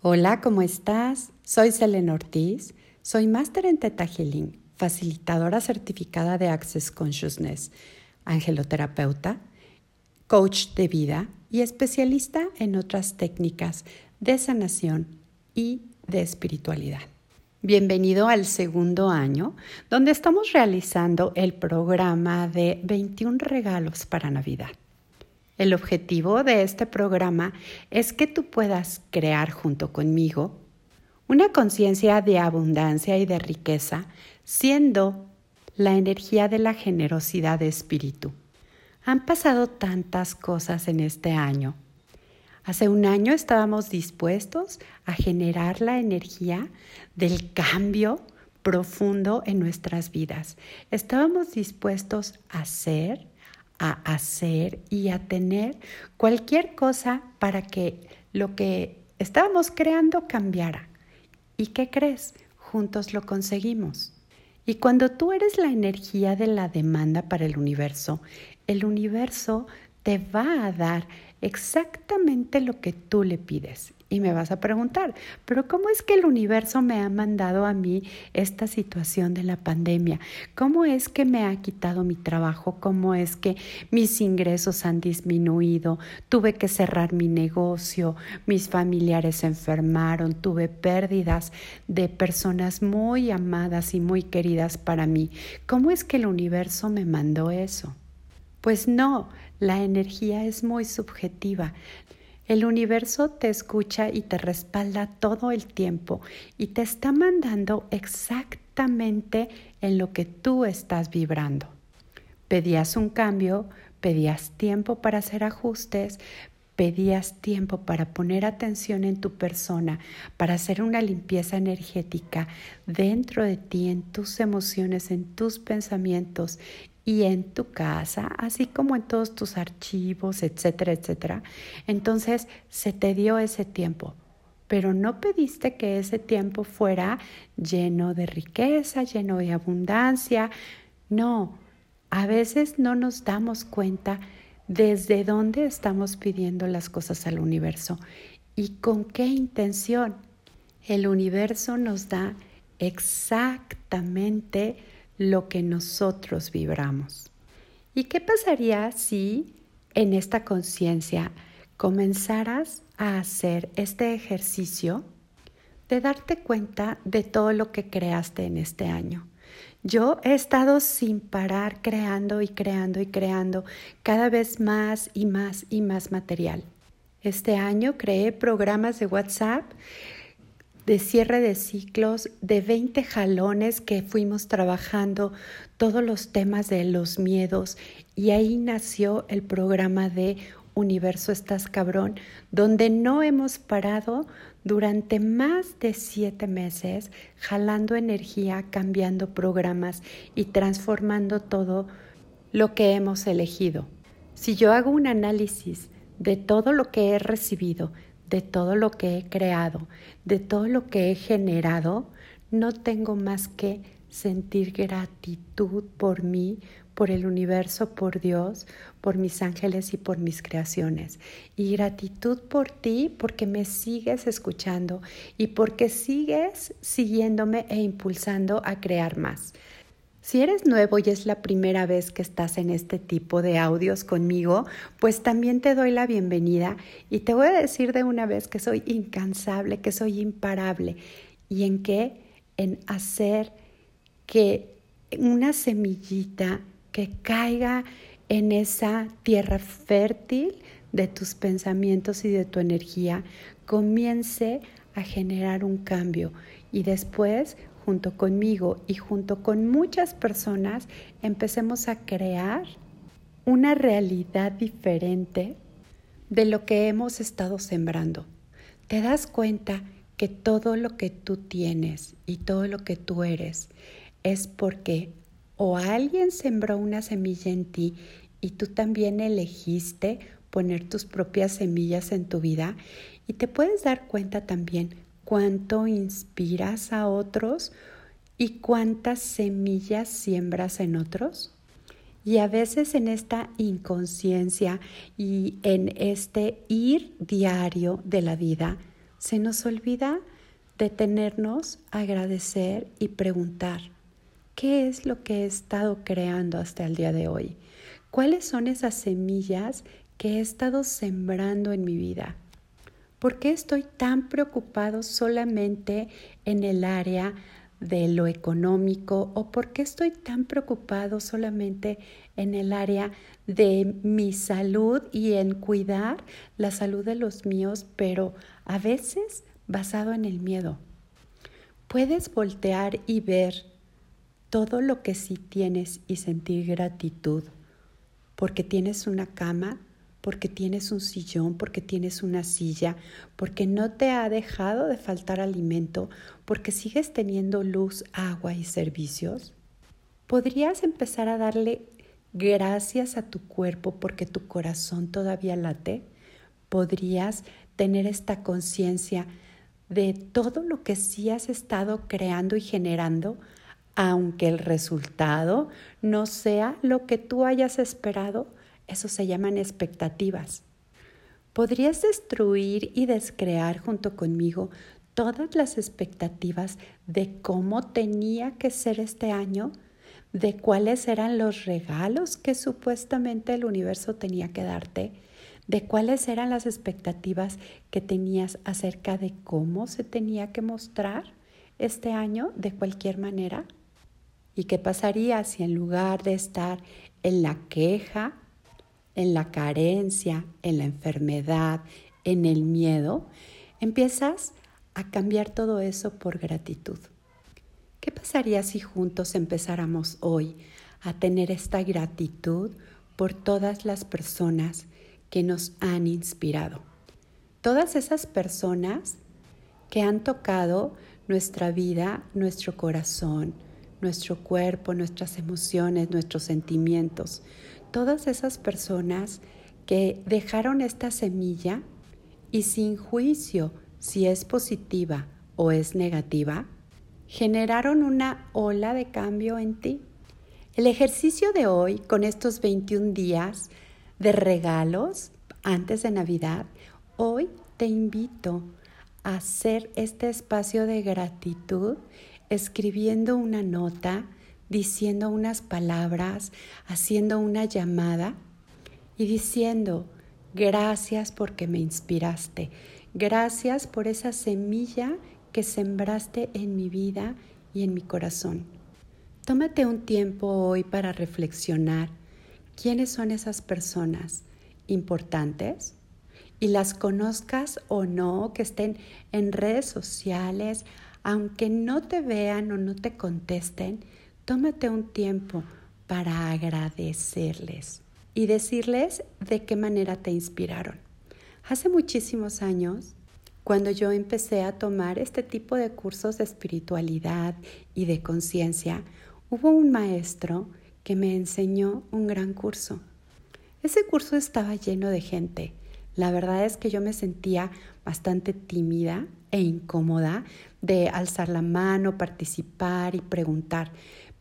Hola, ¿cómo estás? Soy Selena Ortiz, soy máster en Theta Healing, facilitadora certificada de Access Consciousness, angeloterapeuta, coach de vida y especialista en otras técnicas de sanación y de espiritualidad. Bienvenido al segundo año, donde estamos realizando el programa de 21 regalos para Navidad. El objetivo de este programa es que tú puedas crear junto conmigo una conciencia de abundancia y de riqueza, siendo la energía de la generosidad de espíritu. Han pasado tantas cosas en este año. Hace un año estábamos dispuestos a generar la energía del cambio profundo en nuestras vidas. Estábamos dispuestos a ser, a hacer y a tener cualquier cosa para que lo que estábamos creando cambiara. ¿Y qué crees? Juntos lo conseguimos. Y cuando tú eres la energía de la demanda para el universo, el universo te va a dar exactamente lo que tú le pides. Y me vas a preguntar, pero ¿cómo es que el universo me ha mandado a mí esta situación de la pandemia? ¿Cómo es que me ha quitado mi trabajo? ¿Cómo es que mis ingresos han disminuido? Tuve que cerrar mi negocio, mis familiares se enfermaron, tuve pérdidas de personas muy amadas y muy queridas para mí. ¿Cómo es que el universo me mandó eso? Pues no, la energía es muy subjetiva. El universo te escucha y te respalda todo el tiempo y te está mandando exactamente en lo que tú estás vibrando. Pedías un cambio, pedías tiempo para hacer ajustes, pedías tiempo para poner atención en tu persona, para hacer una limpieza energética dentro de ti, en tus emociones, en tus pensamientos y en tu casa, así como en todos tus archivos, etcétera, etcétera. Entonces se te dio ese tiempo, pero no pediste que ese tiempo fuera lleno de riqueza, lleno de abundancia. No, a veces no nos damos cuenta desde dónde estamos pidiendo las cosas al universo y con qué intención. El universo nos da exactamente lo que nosotros vibramos. ¿Y qué pasaría si en esta conciencia comenzaras a hacer este ejercicio de darte cuenta de todo lo que creaste en este año? Yo he estado sin parar creando y creando y creando cada vez más y más y más material. Este año creé programas de WhatsApp de cierre de ciclos, de 20 jalones que fuimos trabajando todos los temas de los miedos y ahí nació el programa de Universo Estás Cabrón, donde no hemos parado durante más de siete meses jalando energía, cambiando programas y transformando todo lo que hemos elegido. Si yo hago un análisis de todo lo que he recibido, de todo lo que he creado, de todo lo que he generado, no tengo más que sentir gratitud por mí, por el universo, por Dios, por mis ángeles y por mis creaciones. Y gratitud por ti porque me sigues escuchando y porque sigues siguiéndome e impulsando a crear más. Si eres nuevo y es la primera vez que estás en este tipo de audios conmigo, pues también te doy la bienvenida y te voy a decir de una vez que soy incansable, que soy imparable. ¿Y en qué? En hacer que una semillita que caiga en esa tierra fértil de tus pensamientos y de tu energía comience a generar un cambio y después junto conmigo y junto con muchas personas empecemos a crear una realidad diferente de lo que hemos estado sembrando. Te das cuenta que todo lo que tú tienes y todo lo que tú eres es porque o alguien sembró una semilla en ti y tú también elegiste poner tus propias semillas en tu vida y te puedes dar cuenta también cuánto inspiras a otros y cuántas semillas siembras en otros. Y a veces en esta inconsciencia y en este ir diario de la vida, se nos olvida detenernos, agradecer y preguntar, ¿qué es lo que he estado creando hasta el día de hoy? ¿Cuáles son esas semillas que he estado sembrando en mi vida? ¿Por qué estoy tan preocupado solamente en el área de lo económico o por qué estoy tan preocupado solamente en el área de mi salud y en cuidar la salud de los míos, pero a veces basado en el miedo. Puedes voltear y ver todo lo que sí tienes y sentir gratitud porque tienes una cama, porque tienes un sillón, porque tienes una silla, porque no te ha dejado de faltar alimento, porque sigues teniendo luz, agua y servicios. Podrías empezar a darle gracias a tu cuerpo porque tu corazón todavía late. Podrías tener esta conciencia de todo lo que sí has estado creando y generando, aunque el resultado no sea lo que tú hayas esperado, eso se llaman expectativas. ¿Podrías destruir y descrear junto conmigo todas las expectativas de cómo tenía que ser este año? ¿De cuáles eran los regalos que supuestamente el universo tenía que darte? de cuáles eran las expectativas que tenías acerca de cómo se tenía que mostrar este año de cualquier manera. ¿Y qué pasaría si en lugar de estar en la queja, en la carencia, en la enfermedad, en el miedo, empiezas a cambiar todo eso por gratitud? ¿Qué pasaría si juntos empezáramos hoy a tener esta gratitud por todas las personas que nos han inspirado. Todas esas personas que han tocado nuestra vida, nuestro corazón, nuestro cuerpo, nuestras emociones, nuestros sentimientos. Todas esas personas que dejaron esta semilla y sin juicio si es positiva o es negativa, generaron una ola de cambio en ti. El ejercicio de hoy, con estos 21 días, de regalos antes de Navidad, hoy te invito a hacer este espacio de gratitud escribiendo una nota, diciendo unas palabras, haciendo una llamada y diciendo, gracias porque me inspiraste, gracias por esa semilla que sembraste en mi vida y en mi corazón. Tómate un tiempo hoy para reflexionar quiénes son esas personas importantes y las conozcas o no, que estén en redes sociales, aunque no te vean o no te contesten, tómate un tiempo para agradecerles y decirles de qué manera te inspiraron. Hace muchísimos años, cuando yo empecé a tomar este tipo de cursos de espiritualidad y de conciencia, hubo un maestro que me enseñó un gran curso. Ese curso estaba lleno de gente. La verdad es que yo me sentía bastante tímida e incómoda de alzar la mano, participar y preguntar,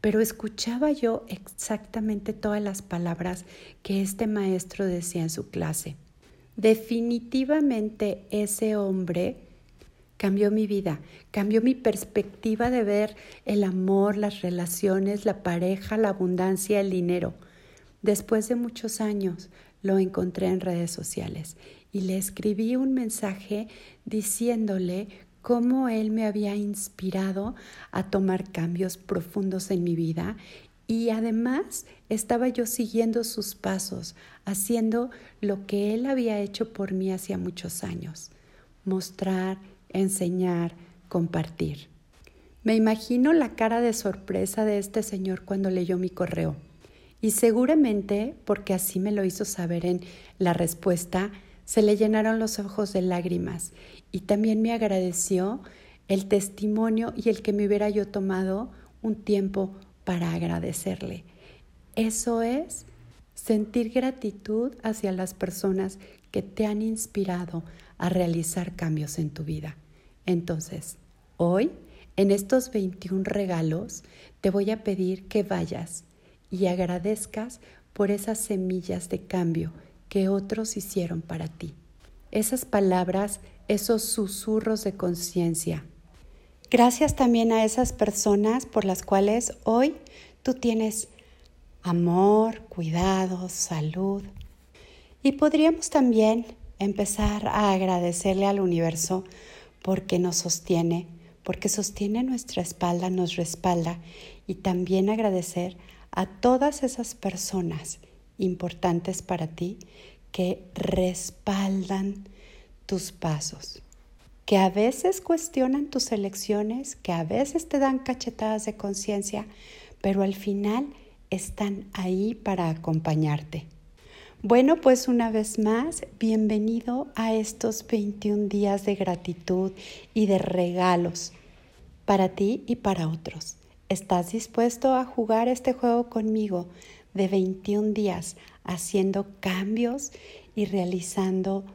pero escuchaba yo exactamente todas las palabras que este maestro decía en su clase. Definitivamente ese hombre cambió mi vida, cambió mi perspectiva de ver el amor, las relaciones, la pareja, la abundancia, el dinero. Después de muchos años lo encontré en redes sociales y le escribí un mensaje diciéndole cómo él me había inspirado a tomar cambios profundos en mi vida y además estaba yo siguiendo sus pasos, haciendo lo que él había hecho por mí hacía muchos años, mostrar enseñar, compartir. Me imagino la cara de sorpresa de este señor cuando leyó mi correo. Y seguramente, porque así me lo hizo saber en la respuesta, se le llenaron los ojos de lágrimas y también me agradeció el testimonio y el que me hubiera yo tomado un tiempo para agradecerle. Eso es sentir gratitud hacia las personas que te han inspirado a realizar cambios en tu vida. Entonces, hoy, en estos 21 regalos, te voy a pedir que vayas y agradezcas por esas semillas de cambio que otros hicieron para ti. Esas palabras esos susurros de conciencia. Gracias también a esas personas por las cuales hoy tú tienes amor, cuidado, salud. Y podríamos también empezar a agradecerle al universo porque nos sostiene, porque sostiene nuestra espalda, nos respalda y también agradecer a todas esas personas importantes para ti que respaldan tus pasos, que a veces cuestionan tus elecciones, que a veces te dan cachetadas de conciencia, pero al final están ahí para acompañarte. Bueno, pues una vez más, bienvenido a estos 21 días de gratitud y de regalos para ti y para otros. ¿Estás dispuesto a jugar este juego conmigo de 21 días haciendo cambios y realizando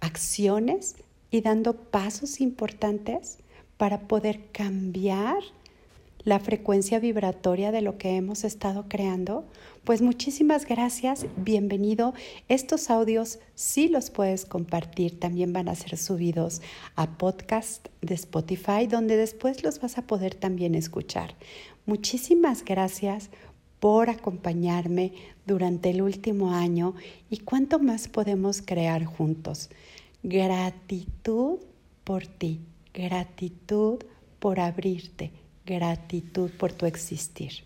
acciones y dando pasos importantes para poder cambiar la frecuencia vibratoria de lo que hemos estado creando? Pues muchísimas gracias, bienvenido. Estos audios sí los puedes compartir, también van a ser subidos a podcast de Spotify, donde después los vas a poder también escuchar. Muchísimas gracias por acompañarme durante el último año y cuánto más podemos crear juntos. Gratitud por ti, gratitud por abrirte gratitud por tu existir.